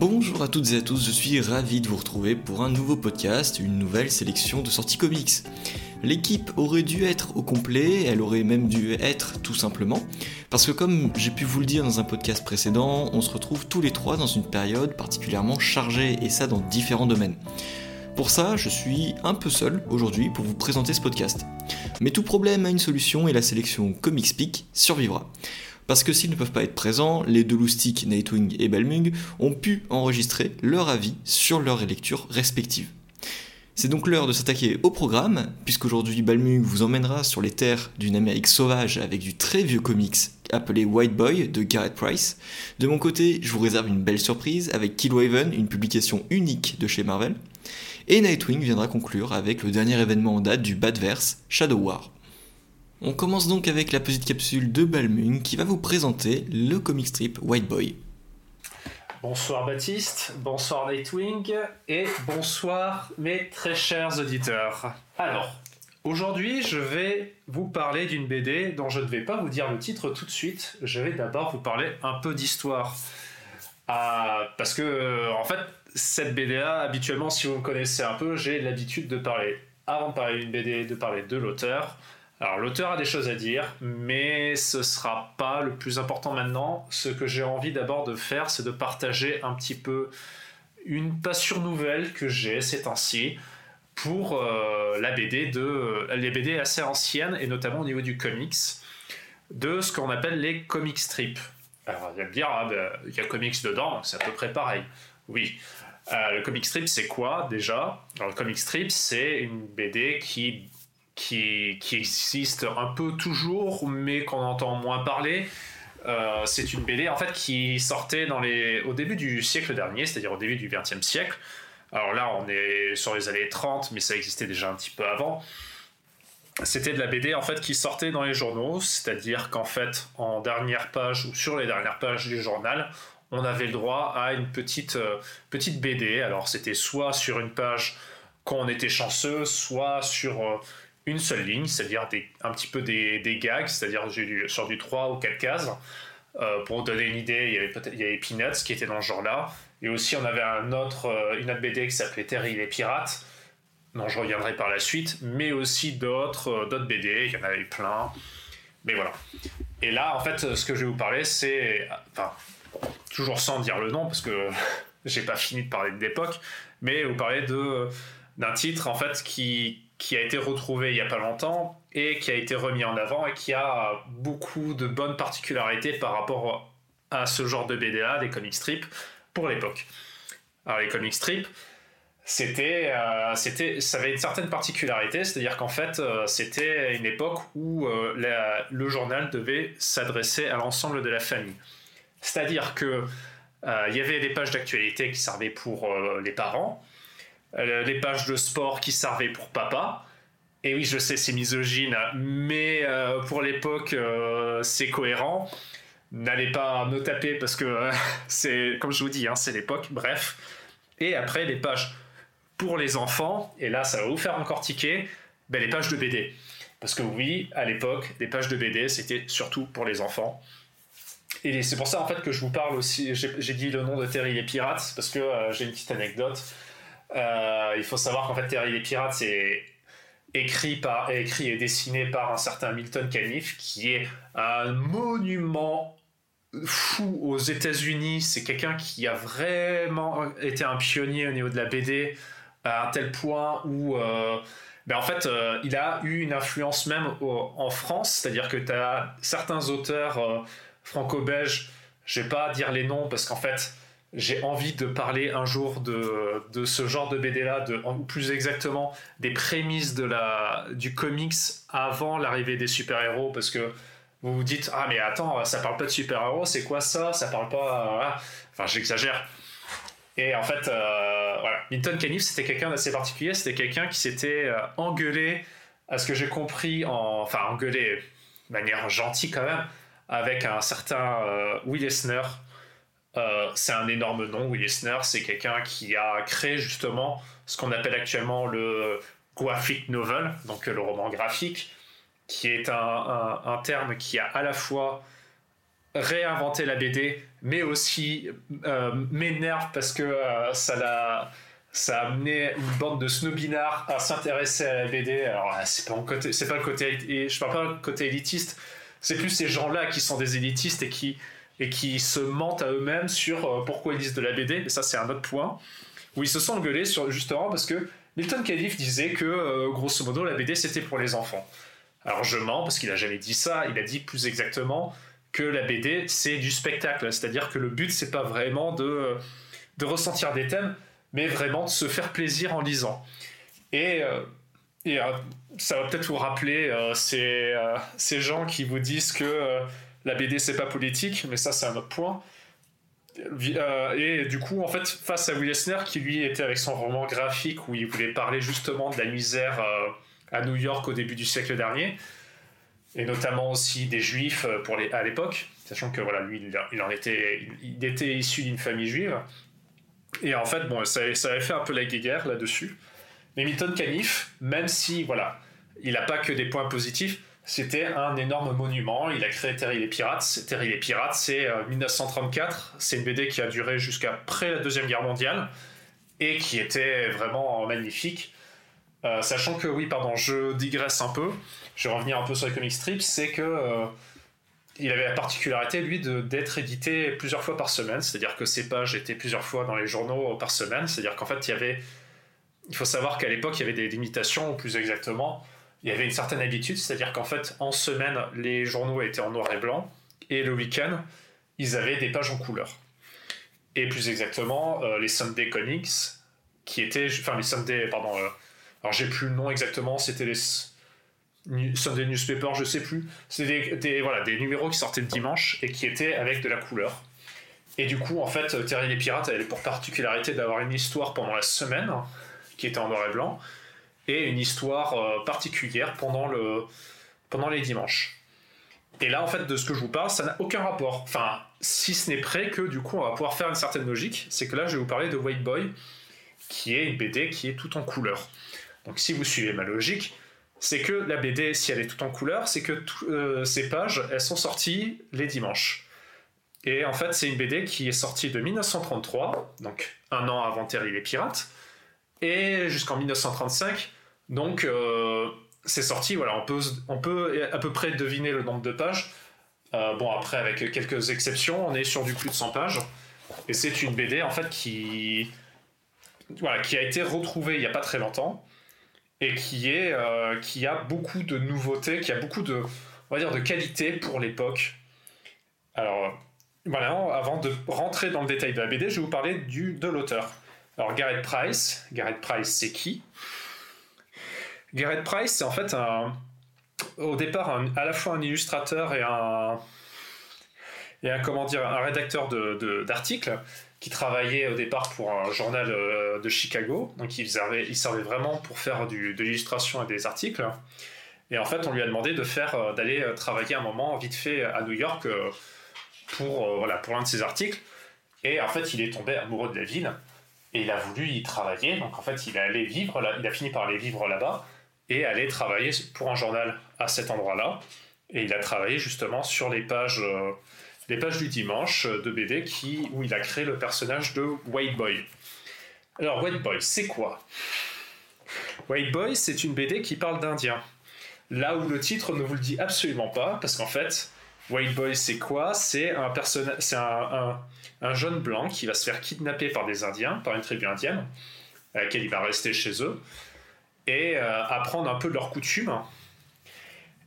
Bonjour à toutes et à tous, je suis ravi de vous retrouver pour un nouveau podcast, une nouvelle sélection de sorties comics. L'équipe aurait dû être au complet, elle aurait même dû être tout simplement, parce que comme j'ai pu vous le dire dans un podcast précédent, on se retrouve tous les trois dans une période particulièrement chargée, et ça dans différents domaines. Pour ça, je suis un peu seul aujourd'hui pour vous présenter ce podcast. Mais tout problème a une solution et la sélection Comics survivra. Parce que s'ils ne peuvent pas être présents, les deux loustiques Nightwing et Balmung ont pu enregistrer leur avis sur leurs lectures respectives. C'est donc l'heure de s'attaquer au programme, puisqu'aujourd'hui Balmung vous emmènera sur les terres d'une Amérique sauvage avec du très vieux comics appelé White Boy de Garrett Price. De mon côté, je vous réserve une belle surprise avec Killraven, une publication unique de chez Marvel. Et Nightwing viendra conclure avec le dernier événement en date du Badverse, Shadow War. On commence donc avec la petite capsule de Balmung qui va vous présenter le comic strip White Boy. Bonsoir Baptiste, bonsoir Nightwing et bonsoir mes très chers auditeurs. Alors, aujourd'hui je vais vous parler d'une BD dont je ne vais pas vous dire le titre tout de suite, je vais d'abord vous parler un peu d'histoire. Ah, parce que en fait, cette BD-là, habituellement, si vous me connaissez un peu, j'ai l'habitude de parler, avant de parler d'une BD, de parler de l'auteur. Alors l'auteur a des choses à dire, mais ce sera pas le plus important maintenant. Ce que j'ai envie d'abord de faire, c'est de partager un petit peu une passion nouvelle que j'ai ces temps-ci pour euh, la BD de les BD assez anciennes et notamment au niveau du comics de ce qu'on appelle les comic strips. Alors vous me dire, ah, ben, il y a comics dedans, c'est à peu près pareil. Oui. Euh, le comic strip, c'est quoi déjà? Alors, Le comic strip, c'est une BD qui, qui, existe un peu toujours, mais qu'on entend moins parler. Euh, c'est une BD en fait qui sortait dans les, au début du siècle dernier, c'est-à-dire au début du XXe siècle. Alors là, on est sur les années 30, mais ça existait déjà un petit peu avant. C'était de la BD en fait qui sortait dans les journaux, c'est-à-dire qu'en fait, en dernière page ou sur les dernières pages du journal, on avait le droit à une petite, euh, petite BD. Alors c'était soit sur une page quand on était chanceux, soit sur euh, une seule ligne, c'est-à-dire un petit peu des, gags, c'est-à-dire sur du 3 ou 4 cases. Euh, pour donner une idée, il y avait, Peanuts qui était dans ce genre-là. Et aussi, on avait un autre, une autre BD qui s'appelait Terry les pirates, dont je reviendrai par la suite, mais aussi d'autres, d'autres BD, il y en avait plein. Mais voilà. Et là, en fait, ce que je vais vous parler, c'est. Enfin, toujours sans dire le nom, parce que j'ai pas fini de parler de l'époque, mais vous parlez d'un titre, en fait, qui, qui a été retrouvé il y a pas longtemps et qui a été remis en avant et qui a beaucoup de bonnes particularités par rapport à ce genre de BDA, des comic strips, pour l'époque. Alors, les comic strips, c'était, euh, c'était, ça avait une certaine particularité, c'est-à-dire qu'en fait, euh, c'était une époque où euh, le journal devait s'adresser à l'ensemble de la famille. C'est-à-dire que il y avait des pages d'actualité qui servaient pour les parents, les pages de sport qui servaient pour papa. Et oui, je sais, c'est misogyne, mais pour l'époque, c'est cohérent. N'allez pas me taper parce que c'est, comme je vous dis, hein, c'est l'époque. Bref. Et après, les pages pour les enfants, et là ça va vous faire encore tiquer, ben, les pages de BD. Parce que oui, à l'époque, les pages de BD, c'était surtout pour les enfants. Et c'est pour ça en fait que je vous parle aussi, j'ai dit le nom de Terry les Pirates, parce que euh, j'ai une petite anecdote. Euh, il faut savoir qu'en fait Terry les Pirates, c'est écrit, écrit et dessiné par un certain Milton Caniff, qui est un monument fou aux États-Unis. C'est quelqu'un qui a vraiment été un pionnier au niveau de la BD à un tel point où euh, ben en fait euh, il a eu une influence même en France, c'est-à-dire que tu as certains auteurs franco-belges, je vais pas dire les noms parce qu'en fait j'ai envie de parler un jour de, ce genre de BD là, de, ou plus exactement des prémices du comics avant l'arrivée des super-héros parce que vous vous dites ah mais attends ça parle pas de super-héros c'est quoi ça? Ça parle pas enfin j'exagère et en fait, euh, voilà, Milton Caniff, c'était quelqu'un d'assez particulier. C'était quelqu'un qui s'était euh, engueulé, à ce que j'ai compris, en, enfin engueulé de manière gentille quand même, avec un certain euh, Will Eisner. C'est un énorme nom, Will Eisner. C'est quelqu'un qui a créé justement ce qu'on appelle actuellement le graphic novel, donc le roman graphique, qui est un, terme qui a à la fois réinventer la BD, mais aussi euh, m'énerve parce que euh, ça a amené une bande de snobinards à s'intéresser à la BD. Alors c'est pas le côté, je parle pas le côté élitiste. C'est plus ces gens-là qui sont des élitistes et qui et qui se mentent à eux-mêmes sur euh, pourquoi ils lisent de la BD. Mais ça c'est un autre point où ils se sont engueulés sur justement parce que Milton Califf disait que grosso modo la BD c'était pour les enfants. Alors je mens parce qu'il a jamais dit ça. Il a dit plus exactement que la BD c'est du spectacle, c'est-à-dire que le but c'est pas vraiment de, de ressentir des thèmes, mais vraiment de se faire plaisir en lisant. Et, euh, euh, ça va peut-être vous rappeler euh, ces, ces, gens qui vous disent que la BD c'est pas politique, mais ça c'est un autre point. et du coup, en fait, face à Will qui lui était avec son roman graphique où il voulait parler justement de la misère à New York au début du siècle dernier, et notamment aussi des juifs euh, pour les, à l'époque, sachant que voilà, lui, il, en était, il était issu d'une famille juive. Et en fait, bon, ça, ça avait fait un peu la guéguerre là-dessus. Mais Milton Caniff, même si voilà, il n'a pas que des points positifs, c'était un énorme monument. Il a créé Terry les Pirates. Terry les Pirates, c'est 1934. Euh, c'est une BD qui a duré jusqu'après la Deuxième Guerre mondiale et qui était vraiment magnifique. Euh, sachant que, oui, pardon, je digresse un peu, je vais revenir un peu sur les comic strips, c'est que euh, il avait la particularité, lui, d'être édité plusieurs fois par semaine, c'est-à-dire que ses pages étaient plusieurs fois dans les journaux par semaine, c'est-à-dire qu'en fait, il y avait. Il faut savoir qu'à l'époque, il y avait des limitations, ou plus exactement, il y avait une certaine habitude, c'est-à-dire qu'en fait, en semaine, les journaux étaient en noir et blanc, et le week-end, ils avaient des pages en couleur. Et plus exactement, euh, les Sunday Comics, qui étaient. Enfin, les Sunday, pardon alors j'ai plus le nom exactement, c'était les Sunday Newspaper, je sais plus. C'était des, des numéros qui sortaient le dimanche et qui étaient avec de la couleur. Et du coup, en fait, Terry les Pirates avait pour particularité d'avoir une histoire pendant la semaine, qui était en noir et blanc, une histoire euh, particulière pendant, le, pendant les dimanches. Et là, en fait, de ce que je vous parle, ça n'a aucun rapport. Enfin, si ce n'est près que, du coup, on va pouvoir faire une certaine logique. C'est que là, je vais vous parler de White Boy, qui est une BD qui est tout en couleur. Donc si vous suivez ma logique, c'est que la BD, si elle est toute en couleur, c'est que euh, ces pages, elles sont sorties les dimanches. Et en fait, c'est une BD qui est sortie de 1933, donc un an avant Terry les Pirates, et jusqu'en 1935. Donc euh, c'est sorti, voilà, on peut, on peut à peu près deviner le nombre de pages. Euh, bon, après, avec quelques exceptions, on est sur du plus de 100 pages. Et c'est une BD, en fait, qui, voilà, qui a été retrouvée il n'y a pas très longtemps et qui, est, euh, qui a beaucoup de nouveautés, qui a beaucoup de, on va dire, de qualité pour l'époque. Alors, voilà, avant de rentrer dans le détail de la BD, je vais vous parler du, de l'auteur. Alors, Garrett Price, Garrett Price, c'est qui? Garrett Price, c'est en fait un, au départ à la fois un illustrateur et un, et un comment dire, un rédacteur d'articles. De, qui travaillait au départ pour un journal euh, de Chicago. Donc il servait, vraiment pour faire de l'illustration et des articles. Et en fait, on lui a demandé de euh, d'aller euh, travailler un moment vite fait à New York pour, voilà, pour l'un de ses articles. Et en fait, il est tombé amoureux de la ville et il a voulu y travailler. Donc en fait, il est allé vivre là, il a fini par aller vivre là-bas et aller travailler pour un journal à cet endroit-là. Et il a travaillé justement sur les pages les pages du dimanche de BD où il a créé le personnage de White Boy. Alors, White Boy, c'est quoi? White Boy, c'est une BD qui parle d'Indiens. Là où le titre ne vous le dit absolument pas, parce qu'en fait, White Boy, c'est quoi? C'est un, un, jeune blanc qui va se faire kidnapper par des Indiens, par une tribu indienne, à laquelle il va rester chez eux, et euh, apprendre un peu de leurs coutumes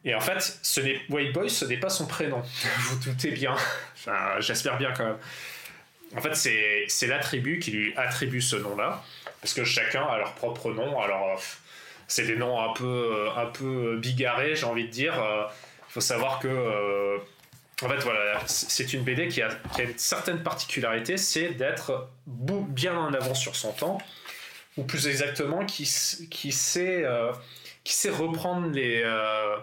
et en fait, ce n'est White Boy, ce n'est pas son prénom. Vous doutez bien. Enfin, j'espère bien quand même. En fait, c'est la tribu qui lui attribue ce nom-là, parce que chacun a leur propre nom. Alors, c'est des noms un peu, un peu bigarrés, j'ai envie de dire. Il faut savoir que, euh, en fait, voilà, c'est une BD qui a, qui a, une certaine particularité, c'est d'être bien en avance sur son temps, ou plus exactement, qui, qui sait, euh, qui sait reprendre les euh,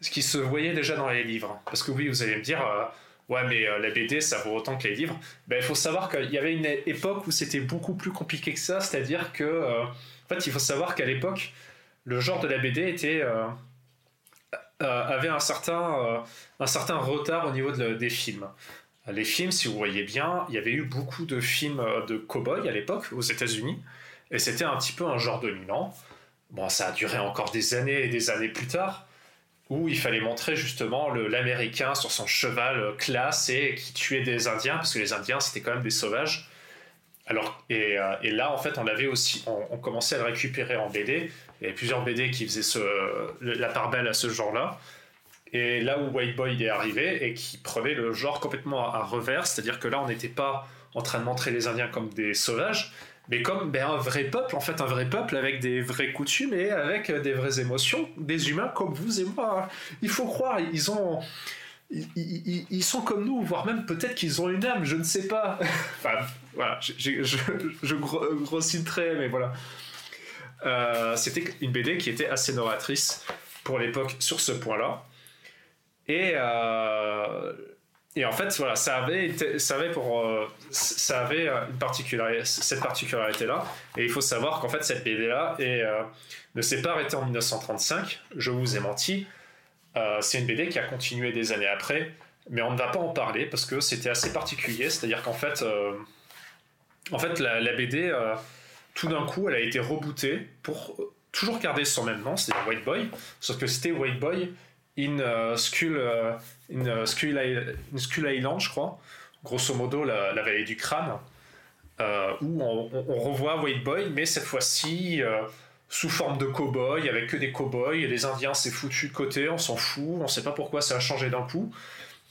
ce qui se voyait déjà dans les livres. Parce que oui, vous allez me dire, euh, ouais, mais la BD, ça vaut autant que les livres. Ben, il faut savoir qu'il y avait une époque où c'était beaucoup plus compliqué que ça, c'est-à-dire que, en fait, il faut savoir qu'à l'époque, le genre de la BD était avait un certain, un certain retard au niveau des films. Les films, si vous voyez bien, il y avait eu beaucoup de films de cow-boys à l'époque aux États-Unis, et c'était un petit peu un genre dominant. Bon, ça a duré encore des années et des années plus tard, où il fallait montrer justement l'Américain sur son cheval classe et qui tuait des Indiens, parce que les Indiens c'était quand même des sauvages. Alors, et, euh, là, en fait, on avait aussi, on, commençait à le récupérer en BD. Il y avait plusieurs BD qui faisaient la part belle à ce genre-là. Et là où White Boy est arrivé et qui prenait le genre complètement à, revers, c'est-à-dire que là, on n'était pas en train de montrer les Indiens comme des sauvages, mais comme ben, un vrai peuple, en fait, un vrai peuple avec des vraies coutumes et avec des vraies émotions, des humains comme vous et moi. Il faut croire, ils ont ils, sont comme nous, voire même peut-être qu'ils ont une âme, je ne sais pas. enfin, voilà, je, je, grossis le trait, mais voilà. Euh, c'était une BD qui était assez novatrice pour l'époque sur ce point-là. Et, euh, et en fait, voilà, ça avait, ça avait, pour, euh, ça avait une particularité, cette particularité-là. Et il faut savoir qu'en fait, cette BD-là ne s'est pas arrêtée en 1935. Je vous ai menti. Euh, c'est une BD qui a continué des années après, mais on ne va pas en parler parce que c'était assez particulier. C'est-à-dire qu'en fait, euh, en fait, la, BD, euh, tout d'un coup, elle a été rebootée pour toujours garder son même nom, c'est-à-dire White Boy, sauf que c'était White Boy in, Skull, in Skull, Island, je crois, grosso modo la, vallée du crâne, où on, revoit White Boy, mais cette fois-ci sous forme de cow-boy, avec que des cow-boys, et les Indiens c'est foutu de côté, on s'en fout, on sait pas pourquoi ça a changé d'un coup.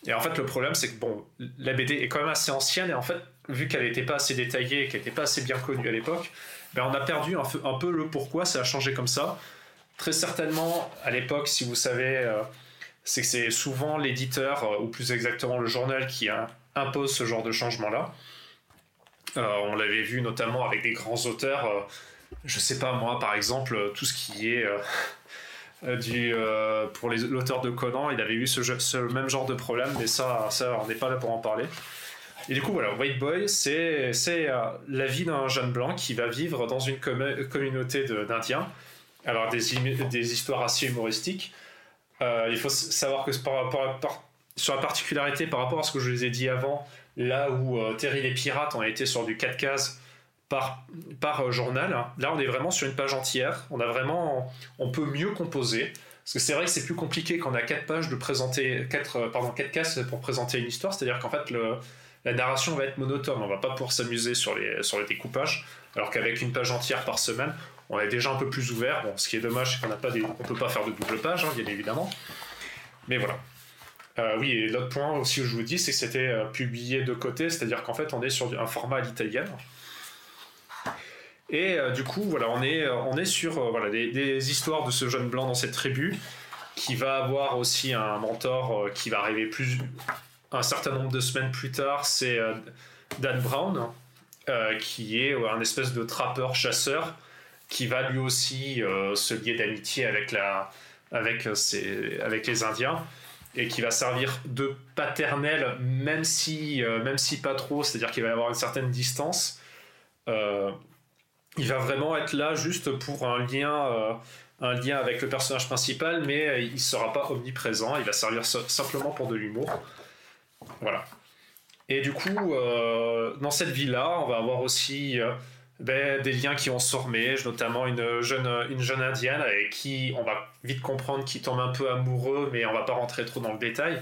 Et en fait, le problème, c'est que bon, la BD est quand même assez ancienne, et en fait, vu qu'elle n'était pas assez détaillée, qu'elle n'était pas assez bien connue à l'époque, ben on a perdu un, peu le pourquoi ça a changé comme ça. Très certainement, à l'époque, si vous savez, euh, c'est que c'est souvent l'éditeur, euh, ou plus exactement le journal, qui impose ce genre de changement-là. Euh, on l'avait vu notamment avec des grands auteurs je sais pas moi, par exemple, tout ce qui est du pour l'auteur de Conan, il avait eu ce, même genre de problème, mais ça, ça on n'est pas là pour en parler. Et du coup, voilà, White Boy, c'est la vie d'un jeune blanc qui va vivre dans une communauté d'Indiens. Alors, des, histoires assez humoristiques. il faut savoir que sur la particularité par rapport à ce que je vous ai dit avant, là où Terry les Pirates ont été sur du 4 cases, par, euh, journal. Là, on est vraiment sur une page entière. On a vraiment, on peut mieux composer. Parce que c'est vrai que c'est plus compliqué quand on a quatre pages euh, cases pour présenter une histoire. C'est-à-dire qu'en fait, le, la narration va être monotone. On va pas pouvoir s'amuser sur sur les découpages. Alors qu'avec une page entière par semaine, on est déjà un peu plus ouvert. Ce qui est dommage, c'est qu'on pas des, on peut pas faire de double page, hein, bien évidemment. Mais voilà. Euh, oui, et l'autre point aussi où je vous dis, c'est que c'était publié de côté, c'est-à-dire qu'en fait, on est sur un format à l'italienne. Et euh, du coup, voilà, on est, euh, on est sur euh, voilà, des, histoires de ce jeune blanc dans cette tribu qui va avoir aussi un mentor qui va arriver plus un certain nombre de semaines plus tard. C'est Dan Brown, qui est un espèce de trappeur chasseur qui va lui aussi se lier d'amitié avec, avec, avec les Indiens et qui va servir de paternel, même si, même si pas trop, c'est-à-dire qu'il va y avoir une certaine distance il va vraiment être là juste pour un lien, euh, un lien avec le personnage principal, mais il ne sera pas omniprésent, il va servir simplement pour de l'humour. Voilà. Et du coup, euh, dans cette vie-là, on va avoir aussi euh, ben, des liens qui vont se former, notamment une jeune, une jeune indienne avec qui on va vite comprendre qu'il tombe un peu amoureux, mais on va pas rentrer trop dans le détail.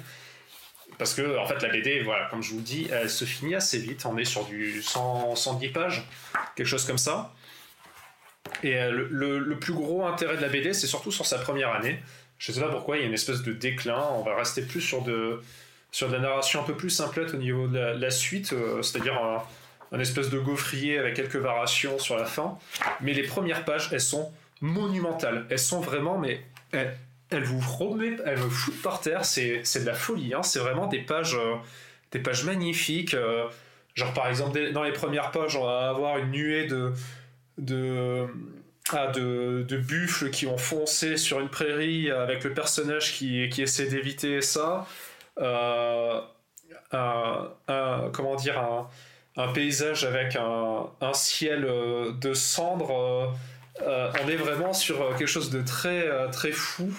Parce que, en fait, la BD, voilà, comme je vous dis, elle se finit assez vite. On est sur du 100, 110 pages, quelque chose comme ça. Et euh, le, plus gros intérêt de la BD, c'est surtout sur sa première année. Je ne sais pas pourquoi, il y a une espèce de déclin. On va rester plus sur de, sur de la narration un peu plus simplette au niveau de la, suite, euh, c'est-à-dire un, espèce de gaufrier avec quelques variations sur la fin. Mais les premières pages, elles sont monumentales. Elles sont vraiment, mais elles, vous remettent, elles me foutent par terre. C'est, de la folie. Hein. C'est vraiment des pages, euh, des pages magnifiques. genre par exemple, dans les premières pages, on va avoir une nuée de de, ah, de, buffles qui ont foncé sur une prairie avec le personnage qui, qui essaie d'éviter ça. Euh, un, comment dire, un, un, paysage avec un, ciel euh, de cendres. Euh, on est vraiment sur quelque chose de très, très fou.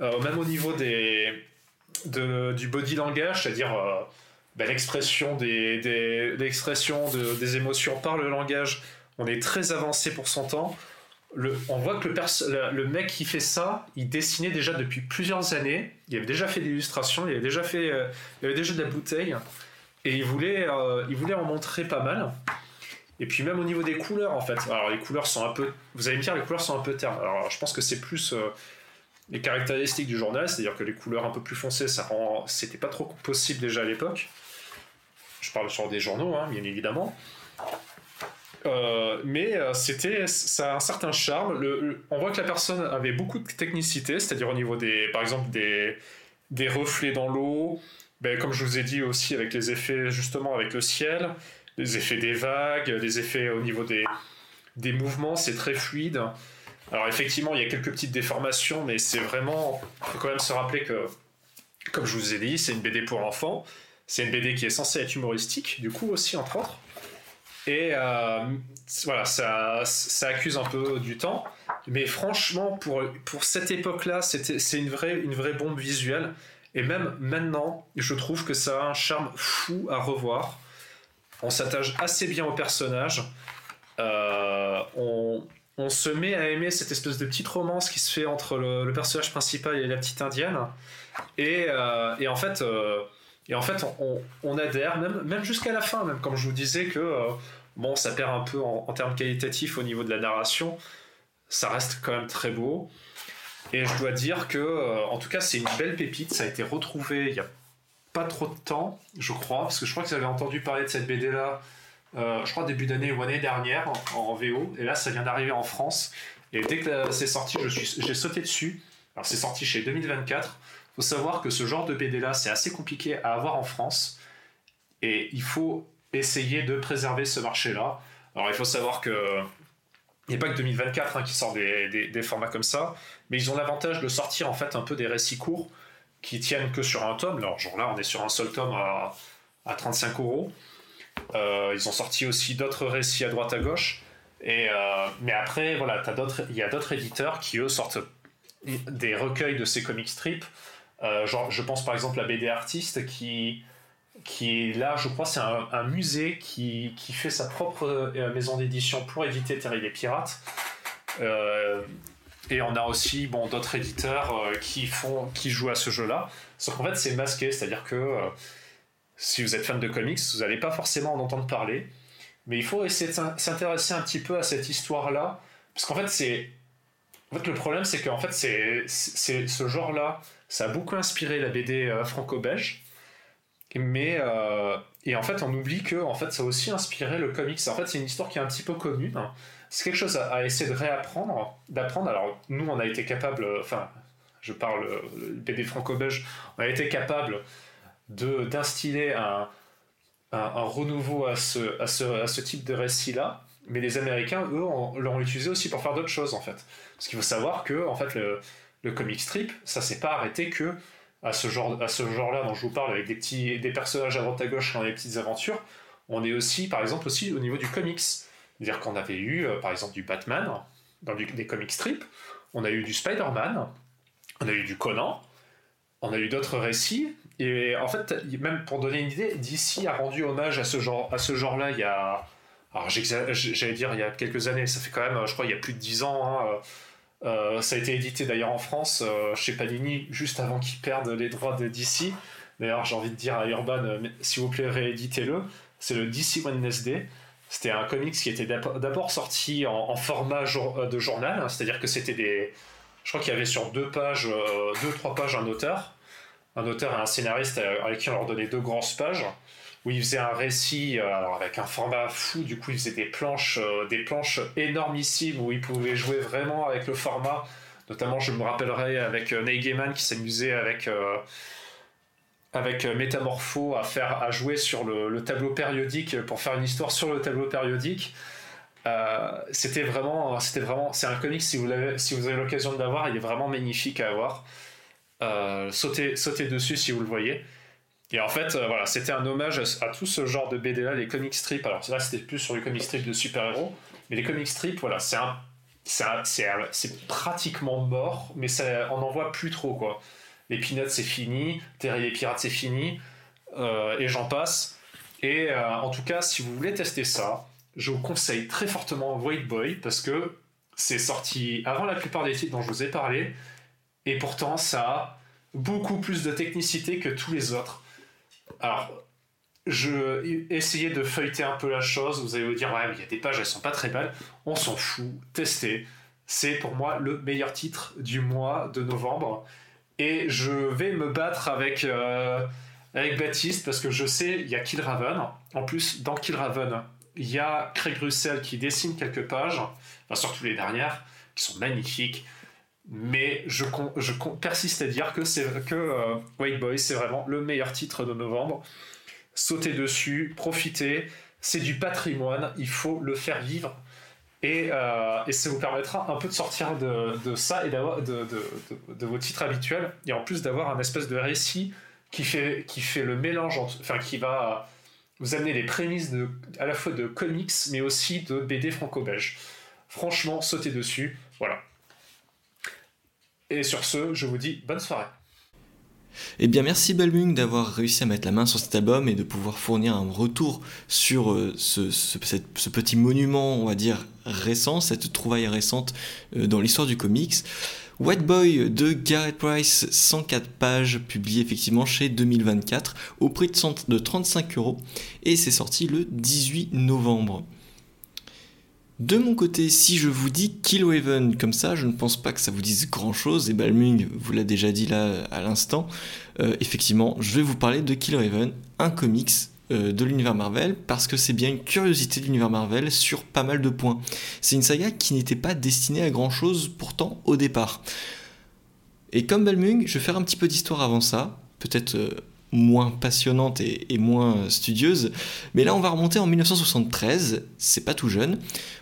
même au niveau des, du body langage, c'est-à-dire ben, l'expression des, des, émotions par le langage, on est très avancé pour son temps. On voit que le, le, mec qui fait ça, il dessinait déjà depuis plusieurs années. Il avait déjà fait des illustrations, il avait déjà fait, il avait déjà de la bouteille, et il voulait, il voulait en montrer pas mal. Et puis même au niveau des couleurs, en fait. Alors les couleurs sont un peu... Vous allez me dire, les couleurs sont un peu ternes. Alors je pense que c'est plus euh, les caractéristiques du journal, c'est-à-dire que les couleurs un peu plus foncées, ça rend... C'était pas trop possible déjà à l'époque. Je parle sur des journaux, hein, bien évidemment. Euh, mais euh, c'était ça a un certain charme. On voit que la personne avait beaucoup de technicité, c'est-à-dire au niveau des, par exemple des, des reflets dans l'eau, ben, comme je vous ai dit aussi avec les effets justement avec le ciel, les effets des vagues, les effets au niveau des, des mouvements, c'est très fluide. Alors effectivement, il y a quelques petites déformations, mais c'est vraiment... Faut quand même se rappeler que, comme je vous ai dit, c'est une BD pour enfants. C'est une BD qui est censée être humoristique, du coup aussi, entre autres. Et euh, voilà, ça, ça accuse un peu du temps. Mais franchement, pour, pour cette époque-là, c'est une vraie, une vraie bombe visuelle. Et même maintenant, je trouve que ça a un charme fou à revoir. On s'attache assez bien au personnage. Euh, on, se met à aimer cette espèce de petite romance qui se fait entre le, personnage principal et la petite indienne. Et, euh, en fait, euh, et en fait on, adhère, même, jusqu'à la fin, même comme je vous disais que bon, ça perd un peu en, termes qualitatifs au niveau de la narration. Ça reste quand même très beau. Et je dois dire que, en tout cas, c'est une belle pépite. Ça a été retrouvé il y a pas trop de temps, je crois, parce que je crois que j'avais entendu parler de cette BD là, euh, je crois début d'année ou année dernière en, VO, et là ça vient d'arriver en France. Et dès que c'est sorti, j'ai sauté dessus. Alors c'est sorti chez 2024. Faut savoir que ce genre de BD là, c'est assez compliqué à avoir en France, et il faut essayer de préserver ce marché là. Alors il faut savoir que il n'y a pas que 2024 hein, qui sort des, formats comme ça, mais ils ont l'avantage de sortir en fait un peu des récits courts qui tiennent que sur un tome. Alors, genre là, on est sur un seul tome à, à 35 euros. Euh, ils ont sorti aussi d'autres récits à droite à gauche. Et, euh, mais après, voilà, il y a d'autres éditeurs qui, eux, sortent des recueils de ces comic strips. Euh, genre, je pense par exemple à BD Artiste qui, qui là, je crois, c'est un, musée qui, qui, fait sa propre maison d'édition pour éditer Terry les Pirates. Et on a aussi bon, d'autres éditeurs euh, qui, font, qui jouent à ce jeu-là. Sauf qu'en fait, c'est masqué, c'est-à-dire que euh, si vous êtes fan de comics, vous n'allez pas forcément en entendre parler. Mais il faut essayer de s'intéresser un petit peu à cette histoire-là. Parce qu'en fait, c'est. En fait, le problème, c'est qu'en fait, c'est, ce genre-là, ça a beaucoup inspiré la BD euh, franco-belge. Mais. et en fait, on oublie que en fait, ça a aussi inspiré le comics. En fait, c'est une histoire qui est un petit peu commune. Hein c'est quelque chose à, essayer de réapprendre, d'apprendre. Alors, nous, on a été capable, enfin, je parle le BD franco-belge, on a été capable de, d'instiller un, un, renouveau à ce, à ce, à ce type de récit-là. Mais les Américains, eux, l'ont utilisé aussi pour faire d'autres choses, en fait. Parce qu'il faut savoir que, en fait, le, le comic strip, ça s'est pas arrêté que à ce genre, à ce genre-là dont je vous parle, avec des petits, des personnages à droite à gauche dans les petites aventures. On est aussi, par exemple, aussi au niveau du comics. C'est-à-dire qu'on avait eu, euh, par exemple, du Batman dans des comic strips, on a eu du Spider-Man, on a eu du Conan, on a eu d'autres récits. Et en fait, même pour donner une idée, DC a rendu hommage à ce genre, à ce genre-là il y a, alors j'allais dire il y a quelques années, ça fait quand même, je crois, il y a plus de 10 ans. Hein, euh, euh, ça a été édité d'ailleurs en France chez Panini juste avant qu'ils perdent les droits de DC. D'ailleurs, j'ai envie de dire à Urban, s'il vous plaît, rééditez-le. C'est le DC Wednesday. C'était un comics qui était d'abord sorti en, format euh, de journal, hein, c'est-à-dire que c'était des. Je crois qu'il y avait sur deux pages, euh, deux, trois pages un auteur, un auteur et un scénariste euh, avec qui on leur donnait deux grosses pages, où il faisait un récit alors avec un format fou, du coup il faisait des planches, des planches énormissimes où il pouvait jouer vraiment avec le format. Notamment, je me rappellerai avec Neil Gaiman qui s'amusait avec avec euh, Métamorpho à faire à jouer sur le, tableau périodique pour faire une histoire sur le tableau périodique. Euh, c'était vraiment, c'était vraiment, c'est un comic si vous avez, si vous avez l'occasion de l'avoir, il est vraiment magnifique à avoir. Euh, sautez, dessus si vous le voyez. Et en fait, euh, voilà, c'était un hommage à, tout ce genre de BD là, les comic strips. Alors là, c'était plus sur les comic strips de super-héros, mais les comic strips, voilà, c'est pratiquement mort, mais ça, on n'en voit plus trop quoi. Les Peanuts c'est fini, Terry les Pirates c'est fini, euh, et j'en passe. Et euh, en tout cas, si vous voulez tester ça, je vous conseille très fortement White Boy parce que c'est sorti avant la plupart des titres dont je vous ai parlé, et pourtant ça a beaucoup plus de technicité que tous les autres. Alors, je essayais de feuilleter un peu la chose, vous allez vous dire, ouais, mais il y a des pages, elles sont pas très belles. On s'en fout, testez. C'est pour moi le meilleur titre du mois de novembre. Et je vais me battre avec, euh, avec Baptiste parce que je sais, il y a Killraven. En plus, dans Killraven, il y a Craig Russell qui dessine quelques pages, enfin, surtout les dernières, qui sont magnifiques. Mais je, persiste à dire que, que euh, White Boy, c'est vraiment le meilleur titre de novembre sautez dessus, profitez. C'est du patrimoine, il faut le faire vivre. Et, euh, ça vous permettra un peu de sortir de, ça et d'avoir de, vos titres habituels. Et en plus d'avoir un espèce de récit qui fait, qui fait le mélange, enfin qui va vous amener les prémices de, à la fois de comics mais aussi de BD franco-belge. Franchement, sautez dessus. Voilà. Et sur ce, je vous dis bonne soirée. Eh bien merci Balmung d'avoir réussi à mettre la main sur cet album et de pouvoir fournir un retour sur euh, ce, petit monument, on va dire, récent, cette trouvaille récente euh, dans l'histoire du comics. White Boy de Garrett Price, 104 pages, publié effectivement chez 2024 au prix de 35 euros et c'est sorti le 18 novembre. De mon côté, si je vous dis Killraven comme ça, je ne pense pas que ça vous dise grand chose, et Balmung vous l'a déjà dit là à l'instant. Euh, effectivement, je vais vous parler de Killraven, un comics euh, de l'univers Marvel, parce que c'est bien une curiosité de l'univers Marvel sur pas mal de points. C'est une saga qui n'était pas destinée à grand chose pourtant au départ. Et comme Balmung, je vais faire un petit peu d'histoire avant ça, peut-être euh, moins passionnante et, moins studieuse. Mais là, on va remonter en 1973, c'est pas tout jeune.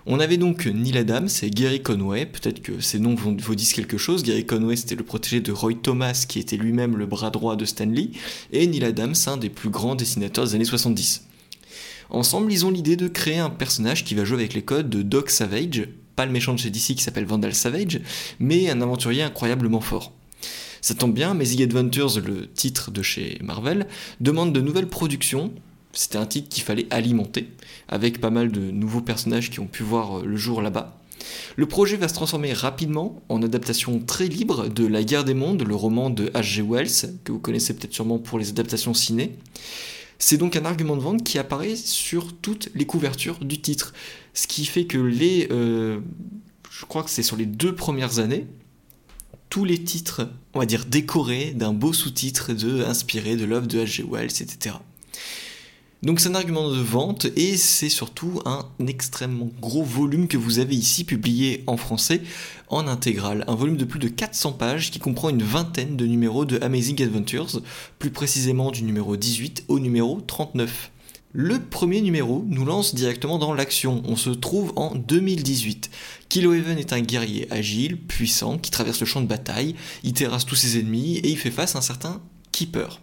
On avait donc Neil Adams et Gary Conway, peut-être que ces noms vous disent quelque chose. Gary Conway, c'était le protégé de Roy Thomas, qui était lui-même le bras droit de Stanley, et Neil Adams, un des plus grands dessinateurs des années 70. Ensemble, ils ont l'idée de créer un personnage qui va jouer avec les codes de Doc Savage, pas le méchant de chez DC qui s'appelle Vandal Savage, mais un aventurier incroyablement fort. Ça tombe bien, Amazing Adventures, le titre de chez Marvel, demande de nouvelles productions. C'était un titre qu'il fallait alimenter, avec pas mal de nouveaux personnages qui ont pu voir euh, le jour là-bas. Le projet va se transformer rapidement en adaptation très libre de La guerre des mondes, le roman de H.G. Wells, que vous connaissez peut-être sûrement pour les adaptations ciné. C'est donc un argument de vente qui apparaît sur toutes les couvertures du titre. Ce qui fait que les... Euh, je crois que c'est sur les deux premières années, tous les titres, on va dire, décorés d'un beau sous-titre de inspiré de l'œuvre de H.G. Wells, etc. Donc c'est un argument de vente et c'est surtout un extrêmement gros volume que vous avez ici publié en français en intégral. Un volume de plus de 400 pages qui comprend une vingtaine de numéros de Amazing Adventures, plus précisément du numéro 18 au numéro 39. Le premier numéro nous lance directement dans l'action. On se trouve en 2018. Kilo Even est un guerrier agile, puissant, qui traverse le champ de bataille, il terrasse tous ses ennemis et il fait face à un certain Keeper.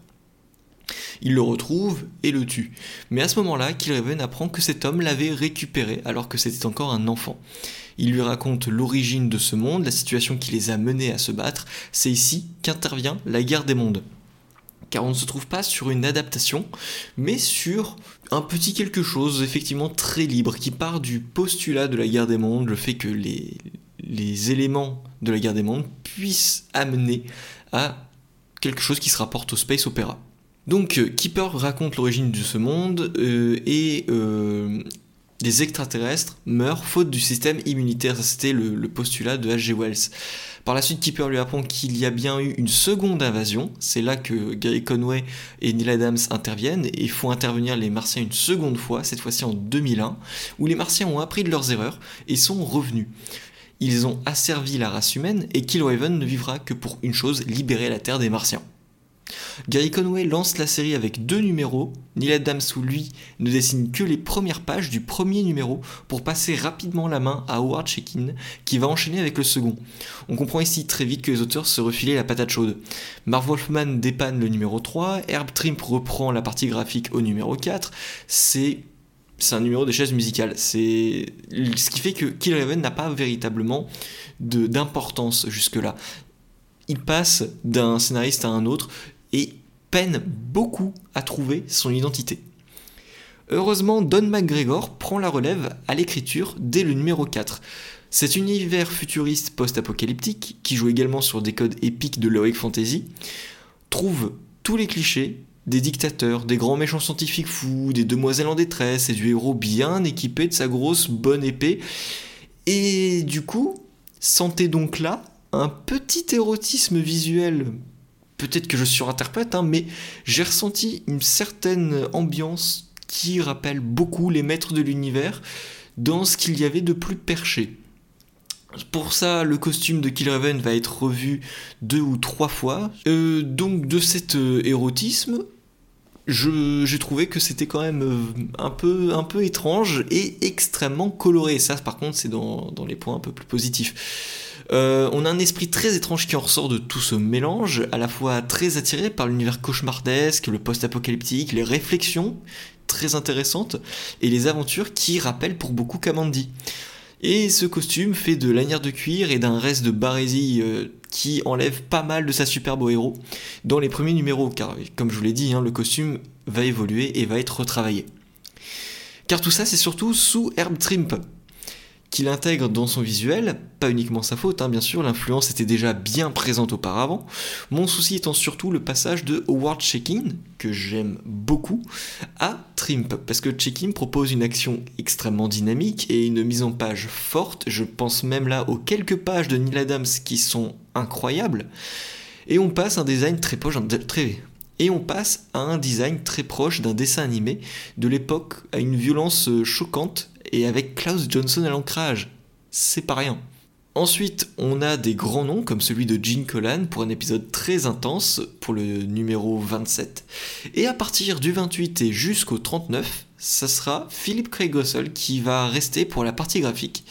Il le retrouve et le tue. Mais à ce moment-là, Killraven apprend que cet homme l'avait récupéré alors que c'était encore un enfant. Il lui raconte l'origine de ce monde, la situation qui les a menés à se battre. C'est ici qu'intervient la guerre des mondes car on ne se trouve pas sur une adaptation, mais sur un petit quelque chose effectivement très libre, qui part du postulat de la guerre des mondes, le fait que les, les éléments de la guerre des mondes puissent amener à quelque chose qui se rapporte au space opéra. Donc euh, Keeper raconte l'origine de ce monde euh, et euh, des extraterrestres meurent faute du système immunitaire. C'était le, postulat de H.G. Wells. Par la suite, Keeper lui apprend qu'il y a bien eu une seconde invasion. C'est là que Gary Conway et Neil Adams interviennent et font intervenir les Martiens une seconde fois, cette fois-ci en 2001, où les Martiens ont appris de leurs erreurs et sont revenus. Ils ont asservi la race humaine et Killraven ne vivra que pour une chose, libérer la Terre des Martiens. Gary Conway lance la série avec deux numéros. Neil Adams ou lui ne dessine que les premières pages du premier numéro pour passer rapidement la main à Howard Shekin qui va enchaîner avec le second. On comprend ici très vite que les auteurs se refilaient la patate chaude. Marv Wolfman dépanne le numéro 3, Herb Trimp reprend la partie graphique au numéro 4. C'est un numéro de chaises musicales. C'est ce qui fait que Killraven n'a pas véritablement d'importance jusque-là. Il passe d'un scénariste à un autre et peine beaucoup à trouver son identité. Heureusement, Don McGregor prend la relève à l'écriture dès le numéro 4. Cet univers futuriste post-apocalyptique, qui joue également sur des codes épiques de l'heroic fantasy, trouve tous les clichés des dictateurs, des grands méchants scientifiques fous, des demoiselles en détresse et du héros bien équipé de sa grosse bonne épée. Et du coup, sentez donc là un petit érotisme visuel. Peut-être que je surinterprète, hein, mais j'ai ressenti une certaine ambiance qui rappelle beaucoup les maîtres de l'univers dans ce qu'il y avait de plus perché. Pour ça, le costume de Killraven va être revu deux ou trois fois. Euh, donc de cet euh, érotisme, j'ai trouvé que c'était quand même euh, un peu, un peu étrange et extrêmement coloré. Ça, par contre, c'est dans, les points un peu plus positifs. On a un esprit très étrange qui en ressort de tout ce mélange, à la fois très attiré par l'univers cauchemardesque, le post-apocalyptique, les réflexions très intéressantes et les aventures qui rappellent pour beaucoup Kamandi. Et ce costume fait de lanière de cuir et d'un reste de barésie euh, qui enlève pas mal de sa superbe au héros dans les premiers numéros, car comme je vous l'ai dit, hein, le costume va évoluer et va être retravaillé. Car tout ça, c'est surtout sous Herb Trimp, qu'il intègre dans son visuel, pas uniquement sa faute, hein, bien sûr, l'influence était déjà bien présente auparavant. Mon souci étant surtout le passage de Howard Shekin, que j'aime beaucoup, à Trimp, parce que Shekin propose une action extrêmement dynamique et une mise en page forte. Je pense même là aux quelques pages de Neil Adams qui sont incroyables. Et on passe un design très proche, très, et on passe à un design très proche d'un dessin animé de l'époque à une violence choquante et avec Klaus Johnson à l'ancrage. C'est pas rien. Ensuite, on a des grands noms comme celui de Gene Colan pour un épisode très intense pour le numéro 27. Et à partir du 28 et jusqu'au 39, ça sera Philip Craig Russell qui va rester pour la partie graphique.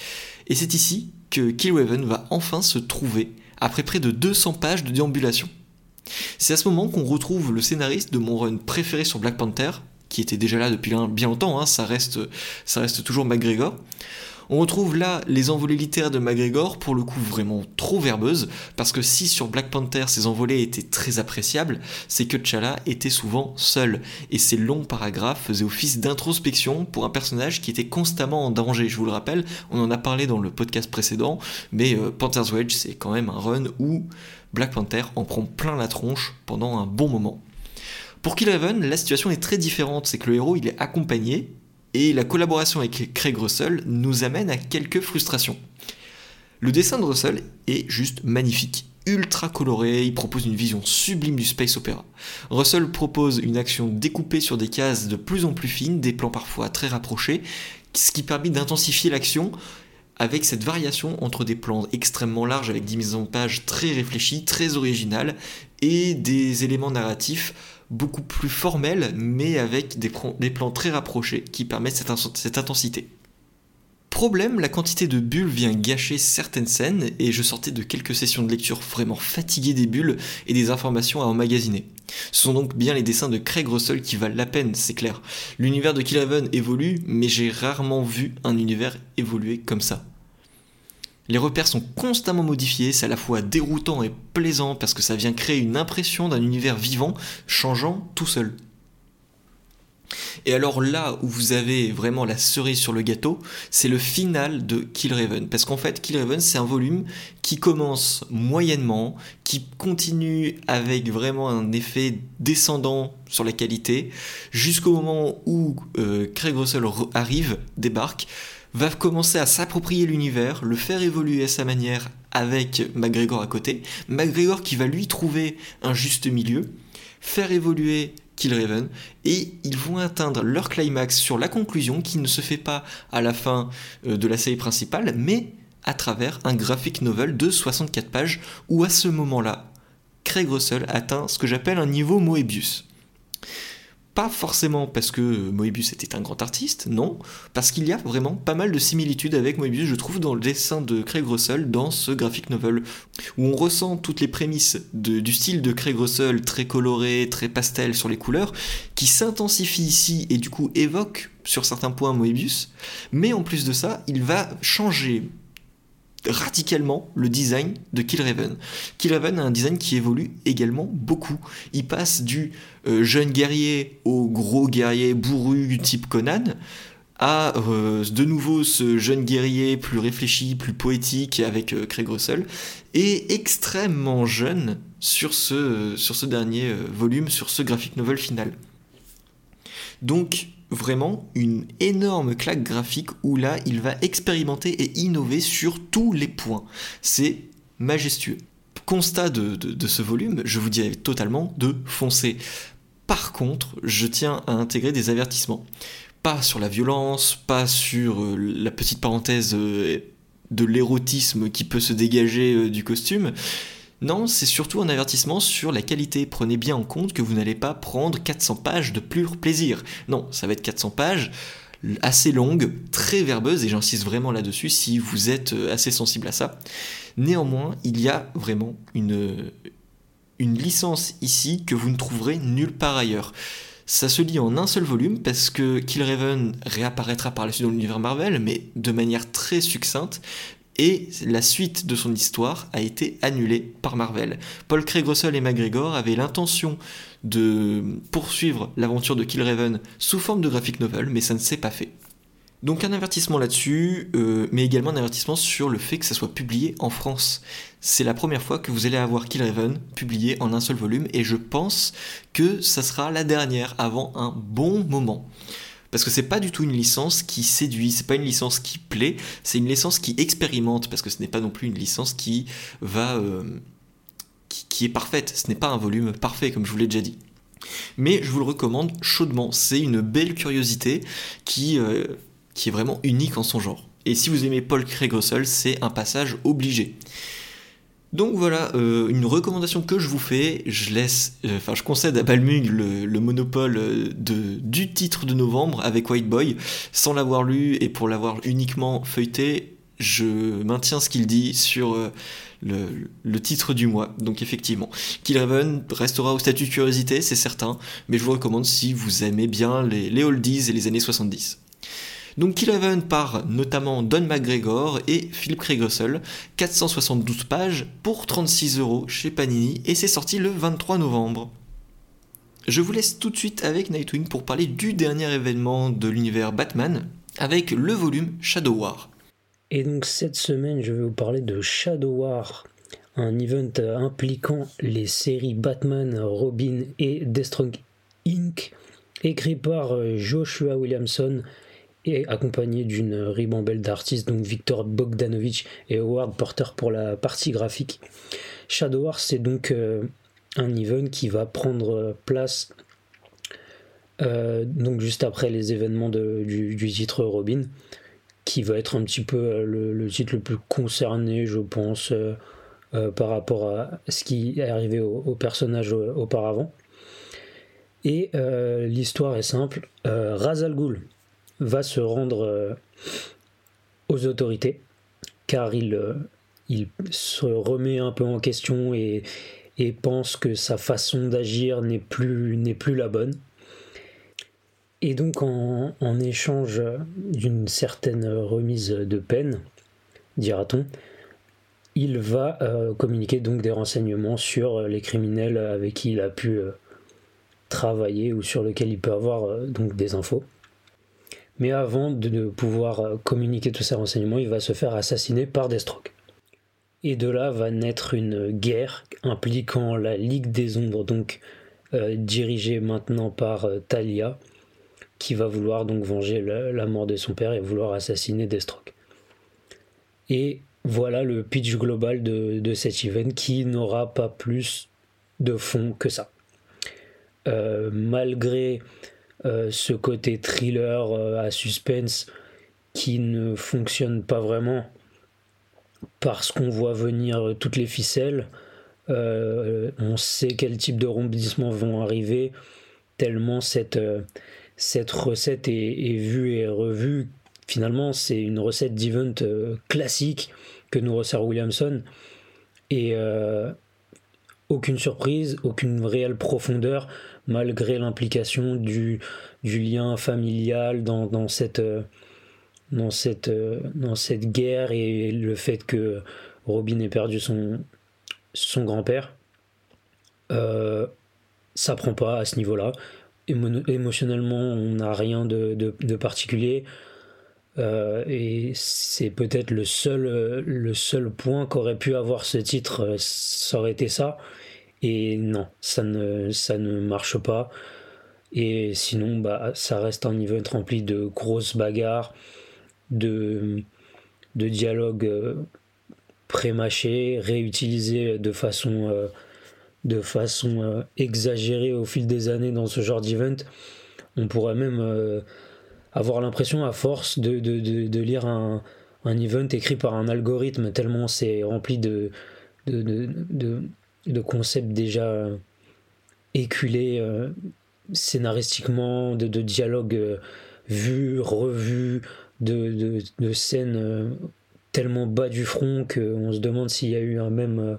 Et c'est ici que Killraven va enfin se trouver après près de 200 pages de déambulation. C'est à ce moment qu'on retrouve le scénariste de mon run préféré sur Black Panther, qui était déjà là depuis bien longtemps, hein, ça, reste, ça reste toujours McGregor. On retrouve là les envolées littéraires de McGregor, pour le coup vraiment trop verbeuses, parce que si sur Black Panther ces envolées étaient très appréciables, c'est que T'Challa était souvent seul, et ces longs paragraphes faisaient office d'introspection pour un personnage qui était constamment en danger. Je vous le rappelle, on en a parlé dans le podcast précédent, mais euh, Panther's Wedge c'est quand même un run où Black Panther en prend plein la tronche pendant un bon moment. Pour Killraven, la situation est très différente, c'est que le héros il est accompagné et la collaboration avec Craig Russell nous amène à quelques frustrations. Le dessin de Russell est juste magnifique, ultra coloré, il propose une vision sublime du space opéra. Russell propose une action découpée sur des cases de plus en plus fines, des plans parfois très rapprochés, ce qui permet d'intensifier l'action avec cette variation entre des plans extrêmement larges avec des mises en page très réfléchies, très originales, et des éléments narratifs beaucoup plus formels, mais avec des, plans très rapprochés qui permettent cette, cette intensité. Problème, la quantité de bulles vient gâcher certaines scènes et je sortais de quelques sessions de lecture vraiment fatigué des bulles et des informations à emmagasiner. Ce sont donc bien les dessins de Craig Russell qui valent la peine, c'est clair. L'univers de Killraven évolue, mais j'ai rarement vu un univers évoluer comme ça. Les repères sont constamment modifiés, c'est à la fois déroutant et plaisant parce que ça vient créer une impression d'un univers vivant changeant tout seul. Et alors là où vous avez vraiment la cerise sur le gâteau, c'est le final de Killraven. Parce qu'en fait, Killraven, c'est un volume qui commence moyennement, qui continue avec vraiment un effet descendant sur la qualité, jusqu'au moment où euh, Craig Russell arrive, débarque, va commencer à s'approprier l'univers, le faire évoluer à sa manière avec McGregor à côté, McGregor qui va lui trouver un juste milieu, faire évoluer Killraven, et ils vont atteindre leur climax sur la conclusion qui ne se fait pas à la fin euh, de la série principale, mais à travers un graphic novel de 64 pages où à ce moment-là, Craig Russell atteint ce que j'appelle un niveau Moebius. Pas forcément parce que Moebius était un grand artiste, non, parce qu'il y a vraiment pas mal de similitudes avec Moebius, je trouve, dans le dessin de Craig Russell, dans ce graphic novel, où on ressent toutes les prémices du style de Craig Russell, très coloré, très pastel sur les couleurs, qui s'intensifie ici et du coup évoque sur certains points Moebius, mais en plus de ça, il va changer radicalement le design de Killraven. Killraven a un design qui évolue également beaucoup. Il passe du euh, jeune guerrier au gros guerrier bourru type Conan à euh, de nouveau ce jeune guerrier plus réfléchi, plus poétique avec euh, Craig Russell, et extrêmement jeune sur ce, dernier volume, sur ce graphic novel final. Donc vraiment une énorme claque graphique où là il va expérimenter et innover sur tous les points. C'est majestueux. Constat de, ce volume, je vous dirais totalement de foncer. Par contre, je tiens à intégrer des avertissements. Pas sur la violence, pas sur euh, la petite parenthèse euh, de l'érotisme qui peut se dégager euh, du costume, non, c'est surtout un avertissement sur la qualité. Prenez bien en compte que vous n'allez pas prendre 400 pages de pur plaisir. Non, ça va être 400 pages assez longues, très verbeuses, et j'insiste vraiment là-dessus si vous êtes euh, assez sensible à ça. Néanmoins, il y a vraiment une, une licence ici que vous ne trouverez nulle part ailleurs. Ça se lit en un seul volume parce que Killraven réapparaîtra par la suite dans l'univers Marvel, mais de manière très succincte, et la suite de son histoire a été annulée par Marvel. Paul Craig Russell et McGregor avaient l'intention de poursuivre l'aventure de Killraven sous forme de graphic novel, mais ça ne s'est pas fait. Donc un avertissement là-dessus, euh, mais également un avertissement sur le fait que ça soit publié en France. C'est la première fois que vous allez avoir Killraven publié en un seul volume, et je pense que ça sera la dernière avant un bon moment parce que c'est pas du tout une licence qui séduit, c'est pas une licence qui plaît, c'est une licence qui expérimente, parce que ce n'est pas non plus une licence qui va. Euh, qui, est parfaite, ce n'est pas un volume parfait, comme je vous l'ai déjà dit. Mais je vous le recommande chaudement, c'est une belle curiosité qui, euh, qui est vraiment unique en son genre. Et si vous aimez Paul Craig Russell, c'est un passage obligé. Donc voilà, euh, une recommandation que je vous fais, je laisse, euh, enfin je concède à Balmung le, monopole euh, du titre de novembre avec White Boy, sans l'avoir lu et pour l'avoir uniquement feuilleté, je maintiens ce qu'il dit sur le, titre du mois. Donc effectivement, Killraven restera au statut de curiosité, c'est certain, mais je vous recommande si vous aimez bien les, les oldies et les années 70. Donc Killhaven par notamment Don McGregor et Philip Craig Russell, 472 pages pour 36 euros chez Panini et c'est sorti le 23 novembre. Je vous laisse tout de suite avec Nightwing pour parler du dernier événement de l'univers Batman avec le volume Shadow War. Et donc cette semaine, je vais vous parler de Shadow War, un event impliquant les séries Batman, Robin et Deathstroke Inc., écrit par Joshua Williamson accompagné d'une ribambelle d'artistes, donc Victor Bogdanovich et Howard Porter pour la partie graphique. Shadow Wars, c'est donc euh, un event qui va prendre place euh, donc juste après les événements du, titre Robin, qui va être un petit peu euh, le, titre le plus concerné, je pense, par rapport à ce qui est arrivé au, personnage auparavant. Et l'histoire est simple. Razal Ghul, va se rendre euh, aux autorités car il, euh, il se remet un peu en question et, pense que sa façon d'agir n'est plus, la bonne. Et donc en, en échange d'une certaine remise de peine, dira-t-on, il va euh, communiquer donc des renseignements sur les criminels avec qui il a pu travailler ou sur lesquels il peut avoir donc des infos. Mais avant de pouvoir euh, communiquer tous ces renseignements, il va se faire assassiner par Deathstroke. Et de là va naître une guerre impliquant la Ligue des Ombres, donc euh, dirigée maintenant par euh, Talia, qui va vouloir donc venger la, mort de son père et vouloir assassiner Deathstroke. Et voilà le pitch global de, de cet event qui n'aura pas plus de fond que ça. malgré euh, ce côté thriller euh, à suspense qui ne fonctionne pas vraiment parce qu'on voit venir toutes les ficelles. Euh, on sait quel type de rebondissements vont arriver, tellement cette, cette recette est, vue et revue. Finalement, c'est une recette d'event classique que nous resserre Williamson. Et aucune surprise, aucune réelle profondeur, malgré l'implication du, lien familial dans, dans cette, dans, cette, guerre et le fait que Robin ait perdu son, grand-père. Euh, ça prend pas à ce niveau-là. émotionnellement, on n'a rien de, particulier. Euh, et c'est peut-être le seul, le seul point qu'aurait pu avoir ce titre, euh, ça aurait été ça. Et non, ça ne, marche pas. Et sinon, bah, ça reste un event rempli de grosses bagarres, de, de dialogues euh, pré-mâchés, réutilisés de façon façon euh, exagérée au fil des années dans ce genre d'event. On pourrait même euh, avoir l'impression, à force de, lire un, un, event écrit par un algorithme, tellement c'est rempli de, concepts déjà éculés euh, scénaristiquement, de, dialogues vus, revus, de, scènes tellement bas du front qu'on se demande s'il y a eu un même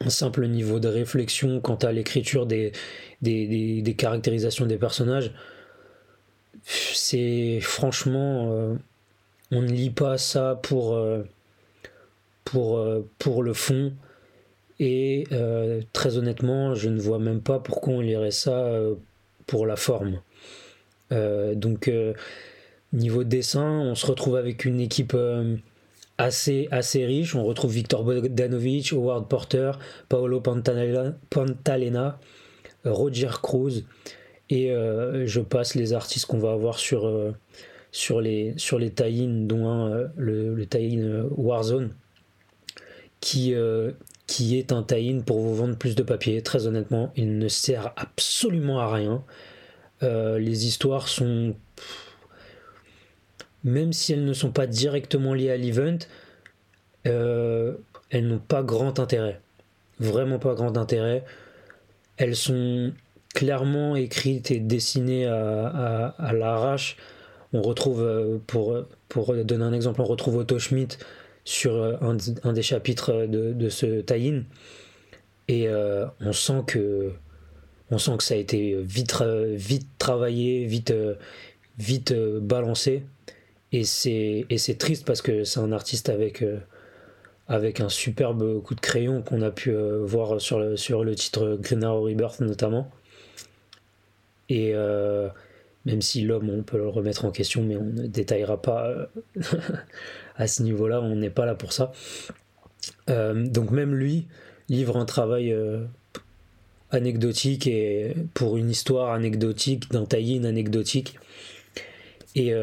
un simple niveau de réflexion quant à l'écriture des, des, caractérisations des personnages. C'est franchement, euh, on ne lit pas ça pour, euh, pour, euh, pour le fond. Et très honnêtement, je ne vois même pas pourquoi on lirait ça pour la forme. donc, niveau dessin, on se retrouve avec une équipe assez, assez riche. On retrouve Victor Bogdanovic, Howard Porter, Paolo Pantalena, Roger Cruz. Et euh, je passe les artistes qu'on va avoir sur, euh, sur les, sur les dont euh, le, le tie Warzone, qui, qui est un tie pour vous vendre plus de papier. Très honnêtement, il ne sert absolument à rien. les histoires sont même si elles ne sont pas directement liées à l'event, euh, elles n'ont pas grand intérêt. Vraiment pas grand intérêt. Elles sont clairement écrites et dessinées à, l'arrache. On retrouve, euh, pour, pour donner un exemple, on retrouve Otto Schmidt sur euh, un, des chapitres de, ce tie Et on sent que on sent que ça a été vite, vite travaillé, vite, vite balancé. Et c'est, triste parce que c'est un artiste avec, euh, avec un superbe coup de crayon qu'on a pu euh, voir sur le, sur le titre Green Arrow Rebirth notamment. Et euh, même si l'homme, on peut le remettre en question, mais on ne détaillera pas à ce niveau-là, on n'est pas là pour ça. donc même lui livre un travail anecdotique et pour une histoire anecdotique, d'un tie anecdotique. Et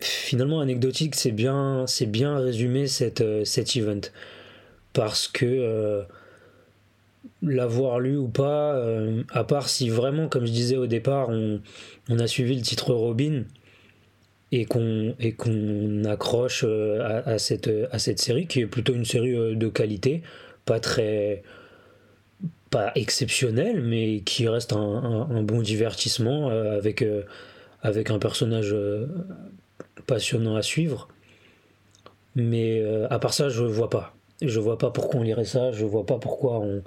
finalement anecdotique, c'est bien, bien résumé euh, cet event. Parce que euh, l'avoir lu ou pas, euh, à part si vraiment, comme je disais au départ, on, a suivi le titre Robin et qu'on accroche à, cette, à cette série, qui est plutôt une série de qualité, pas très pas exceptionnelle, mais qui reste un, bon divertissement avec, avec un personnage passionnant à suivre. Mais euh, à part ça, je vois pas. Je vois pas pourquoi on lirait ça, je vois pas pourquoi on,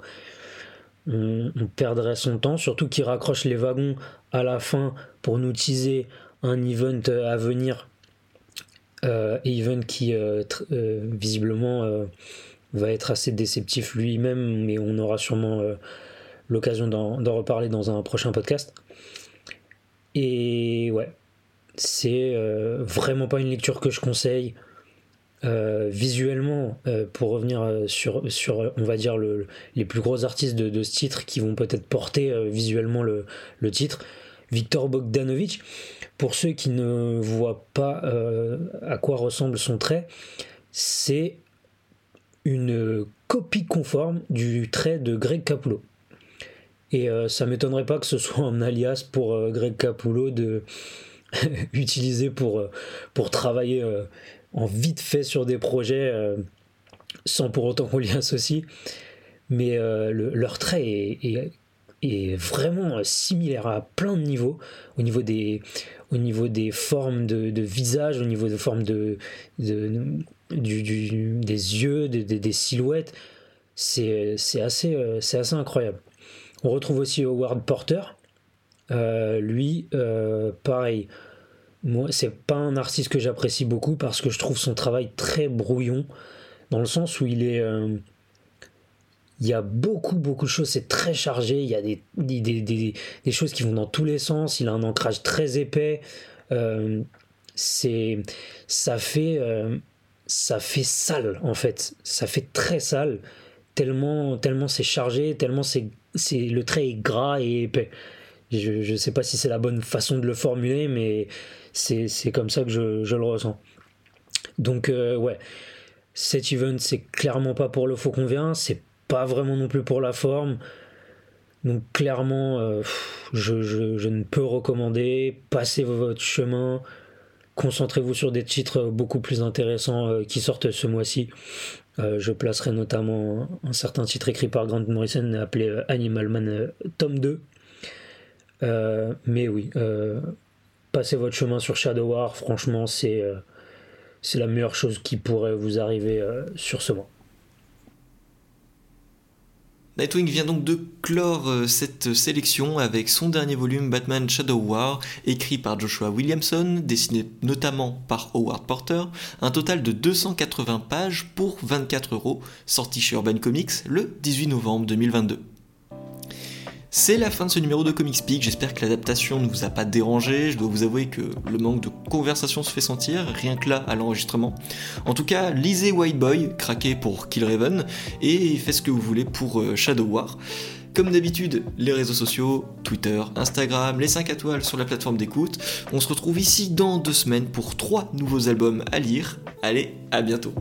on, perdrait son temps, surtout qu'il raccroche les wagons à la fin pour nous teaser un event à venir. Euh, event qui euh, visiblement va être assez déceptif lui-même, mais on aura sûrement l'occasion d'en reparler dans un prochain podcast. Et ouais, c'est euh, vraiment pas une lecture que je conseille. Euh, visuellement, euh, pour revenir sur, sur, on va dire, le, les plus gros artistes de, ce titre qui vont peut-être porter visuellement le, titre, Victor Bogdanovic, pour ceux qui ne voient pas à quoi ressemble son trait, c'est une copie conforme du trait de Greg Capullo. Et ça m'étonnerait pas que ce soit un alias pour Greg Capullo de utilisé pour, euh, pour travailler euh, en vite fait sur des projets euh, sans pour autant qu'on l'y associe. Mais leur trait est, vraiment similaire à plein de niveaux, au niveau des, au niveau des formes de, visage, au niveau des formes de, de du, des yeux, des silhouettes. c'est assez, c'est assez incroyable. On retrouve aussi Howard Porter. lui, pareil, moi, c'est pas un artiste que j'apprécie beaucoup parce que je trouve son travail très brouillon, dans le sens où il est. Euh, il y a beaucoup, beaucoup de choses, c'est très chargé, il y a des, des, des, choses qui vont dans tous les sens, il a un ancrage très épais. Euh, ça fait euh, ça fait sale en fait ça fait très sale tellement tellement c'est chargé tellement c'est c'est le trait est gras et épais je ne sais pas si c'est la bonne façon de le formuler mais c'est comme ça que je, le ressens. Donc, euh, ouais, cet event, c'est clairement pas pour le faux qu'on vient, c'est pas vraiment non plus pour la forme. Donc, clairement, euh, je, ne peux recommander. Passez votre chemin. Concentrez-vous sur des titres beaucoup plus intéressants euh, qui sortent ce mois-ci. je placerai notamment un certain titre écrit par Grant Morrison appelé Animal Man tome 2. mais oui, passez votre chemin sur Shadow War, franchement, c'est euh, la meilleure chose qui pourrait vous arriver euh, sur ce mois. Nightwing vient donc de clore euh, cette sélection avec son dernier volume Batman Shadow War, écrit par Joshua Williamson, dessiné notamment par Howard Porter, un total de 280 pages pour 24 euros, sorti chez Urban Comics le 18 novembre 2022. C'est la fin de ce numéro de Comics Peak, j'espère que l'adaptation ne vous a pas dérangé, je dois vous avouer que le manque de conversation se fait sentir, rien que là à l'enregistrement. En tout cas, lisez White Boy, craquez pour Kill Raven, et faites ce que vous voulez pour euh, Shadow War. Comme d'habitude, les réseaux sociaux, Twitter, Instagram, les 5 étoiles sur la plateforme d'écoute. On se retrouve ici dans deux semaines pour trois nouveaux albums à lire. Allez, à bientôt.